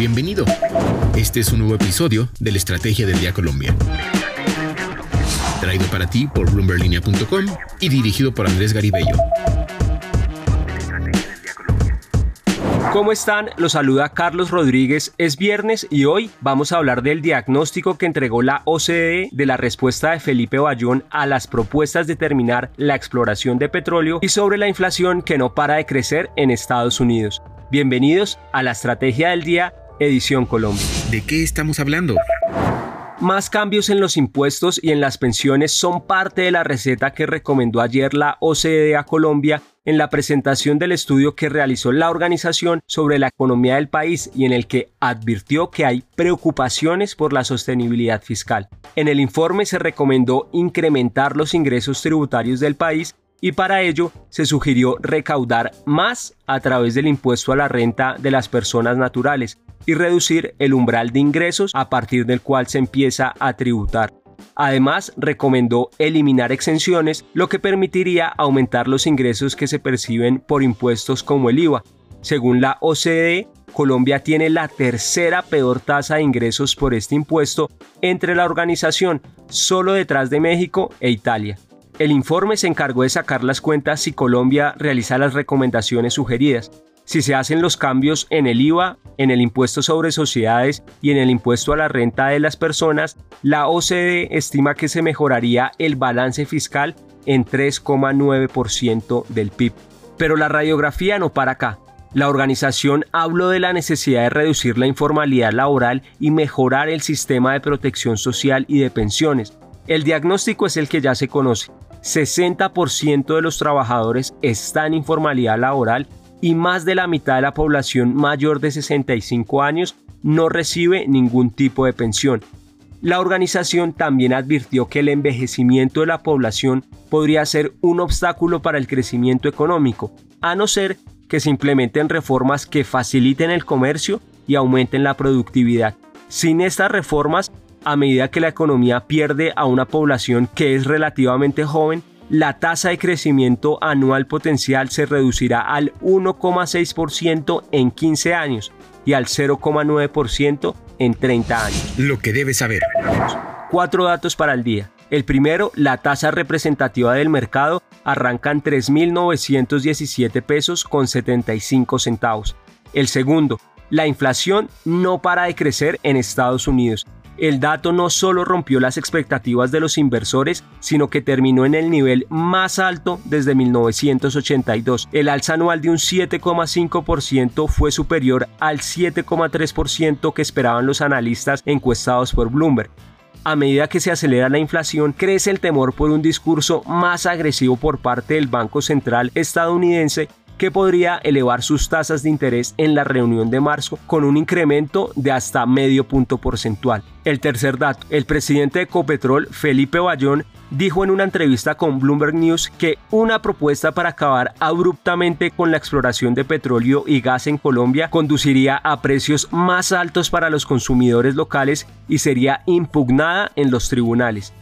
Bienvenido. Este es un nuevo episodio de la Estrategia del Día Colombia. Traído para ti por bloomberlinia.com y dirigido por Andrés Garibello. ¿Cómo están? Los saluda Carlos Rodríguez. Es viernes y hoy vamos a hablar del diagnóstico que entregó la OCDE de la respuesta de Felipe Bayón a las propuestas de terminar la exploración de petróleo y sobre la inflación que no para de crecer en Estados Unidos. Bienvenidos a la Estrategia del Día, edición Colombia. ¿De qué estamos hablando? Más cambios en los impuestos y en las pensiones son parte de la receta que recomendó ayer la OCDE a Colombia en la presentación del estudio que realizó la organización sobre la economía del país y en el que advirtió que hay preocupaciones por la sostenibilidad fiscal. En el informe se recomendó incrementar los ingresos tributarios del país y para ello se sugirió recaudar más a través del impuesto a la renta de las personas naturales, y reducir el umbral de ingresos a partir del cual se empieza a tributar. Además, recomendó eliminar exenciones, lo que permitiría aumentar los ingresos que se perciben por impuestos como el IVA. Según la OCDE, Colombia tiene la tercera peor tasa de ingresos por este impuesto entre la organización, solo detrás de México e Italia. El informe se encargó de sacar las cuentas si Colombia realiza las recomendaciones sugeridas si se hacen los cambios en el IVA, en el impuesto sobre sociedades y en el impuesto a la renta de las personas, la OCDE estima que se mejoraría el balance fiscal en 3,9% del PIB. Pero la radiografía no para acá. La organización habló de la necesidad de reducir la informalidad laboral y mejorar el sistema de protección social y de pensiones. El diagnóstico es el que ya se conoce. 60% de los trabajadores están en informalidad laboral y más de la mitad de la población mayor de 65 años no recibe ningún tipo de pensión. La organización también advirtió que el envejecimiento de la población podría ser un obstáculo para el crecimiento económico, a no ser que se implementen reformas que faciliten el comercio y aumenten la productividad. Sin estas reformas, a medida que la economía pierde a una población que es relativamente joven, la tasa de crecimiento anual potencial se reducirá al 1,6% en 15 años y al 0,9% en 30 años. Lo que debes saber. Cuatro datos para el día. El primero, la tasa representativa del mercado arranca en 3.917 pesos con 75 centavos. El segundo, la inflación no para de crecer en Estados Unidos el dato no solo rompió las expectativas de los inversores, sino que terminó en el nivel más alto desde 1982. El alza anual de un 7,5% fue superior al 7,3% que esperaban los analistas encuestados por Bloomberg. A medida que se acelera la inflación, crece el temor por un discurso más agresivo por parte del Banco Central estadounidense que podría elevar sus tasas de interés en la reunión de marzo con un incremento de hasta medio punto porcentual. El tercer dato, el presidente de Copetrol, Felipe Bayón, dijo en una entrevista con Bloomberg News que una propuesta para acabar abruptamente con la exploración de petróleo y gas en Colombia conduciría a precios más altos para los consumidores locales y sería impugnada en los tribunales.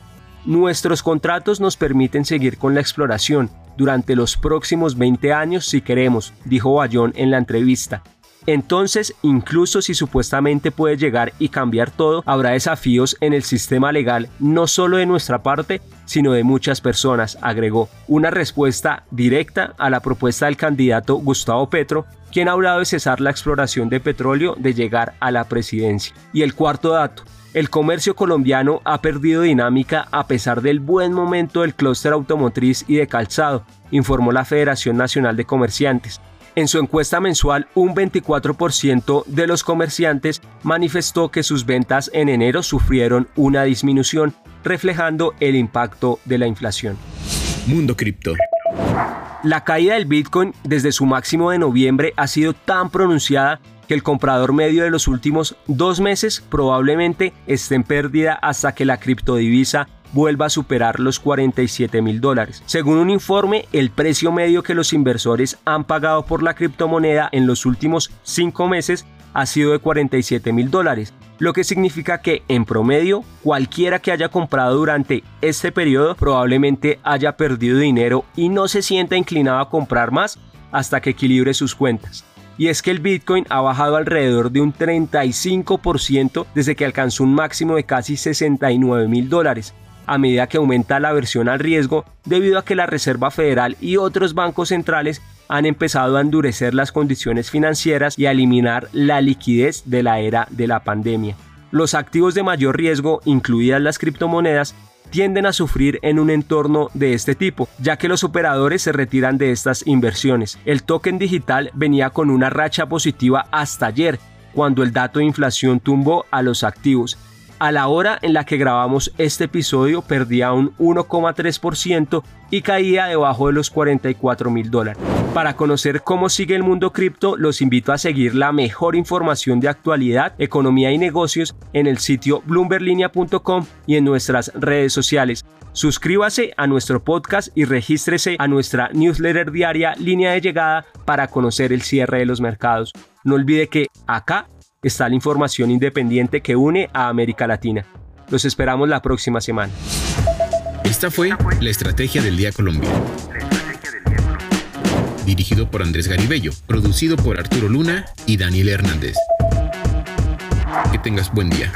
Nuestros contratos nos permiten seguir con la exploración, durante los próximos 20 años si queremos, dijo Bayón en la entrevista. Entonces, incluso si supuestamente puede llegar y cambiar todo, habrá desafíos en el sistema legal, no solo de nuestra parte, sino de muchas personas, agregó. Una respuesta directa a la propuesta del candidato Gustavo Petro, quien ha hablado de cesar la exploración de petróleo de llegar a la presidencia. Y el cuarto dato, el comercio colombiano ha perdido dinámica a pesar del buen momento del clúster automotriz y de calzado, informó la Federación Nacional de Comerciantes. En su encuesta mensual, un 24% de los comerciantes manifestó que sus ventas en enero sufrieron una disminución, reflejando el impacto de la inflación. Mundo Cripto. La caída del Bitcoin desde su máximo de noviembre ha sido tan pronunciada que el comprador medio de los últimos dos meses probablemente esté en pérdida hasta que la criptodivisa vuelva a superar los 47 mil dólares. Según un informe, el precio medio que los inversores han pagado por la criptomoneda en los últimos cinco meses ha sido de 47 mil dólares, lo que significa que en promedio cualquiera que haya comprado durante este periodo probablemente haya perdido dinero y no se sienta inclinado a comprar más hasta que equilibre sus cuentas. Y es que el Bitcoin ha bajado alrededor de un 35% desde que alcanzó un máximo de casi 69 mil dólares, a medida que aumenta la aversión al riesgo debido a que la Reserva Federal y otros bancos centrales han empezado a endurecer las condiciones financieras y a eliminar la liquidez de la era de la pandemia. Los activos de mayor riesgo, incluidas las criptomonedas, tienden a sufrir en un entorno de este tipo, ya que los operadores se retiran de estas inversiones. El token digital venía con una racha positiva hasta ayer, cuando el dato de inflación tumbó a los activos. A la hora en la que grabamos este episodio perdía un 1,3% y caía debajo de los 44 mil dólares. Para conocer cómo sigue el mundo cripto, los invito a seguir la mejor información de actualidad, economía y negocios en el sitio bloomberlinia.com y en nuestras redes sociales. Suscríbase a nuestro podcast y regístrese a nuestra newsletter diaria Línea de Llegada para conocer el cierre de los mercados. No olvide que acá está la información independiente que une a América Latina. Los esperamos la próxima semana. Esta fue la Estrategia del Día Colombia dirigido por Andrés Garibello, producido por Arturo Luna y Daniel Hernández. Que tengas buen día.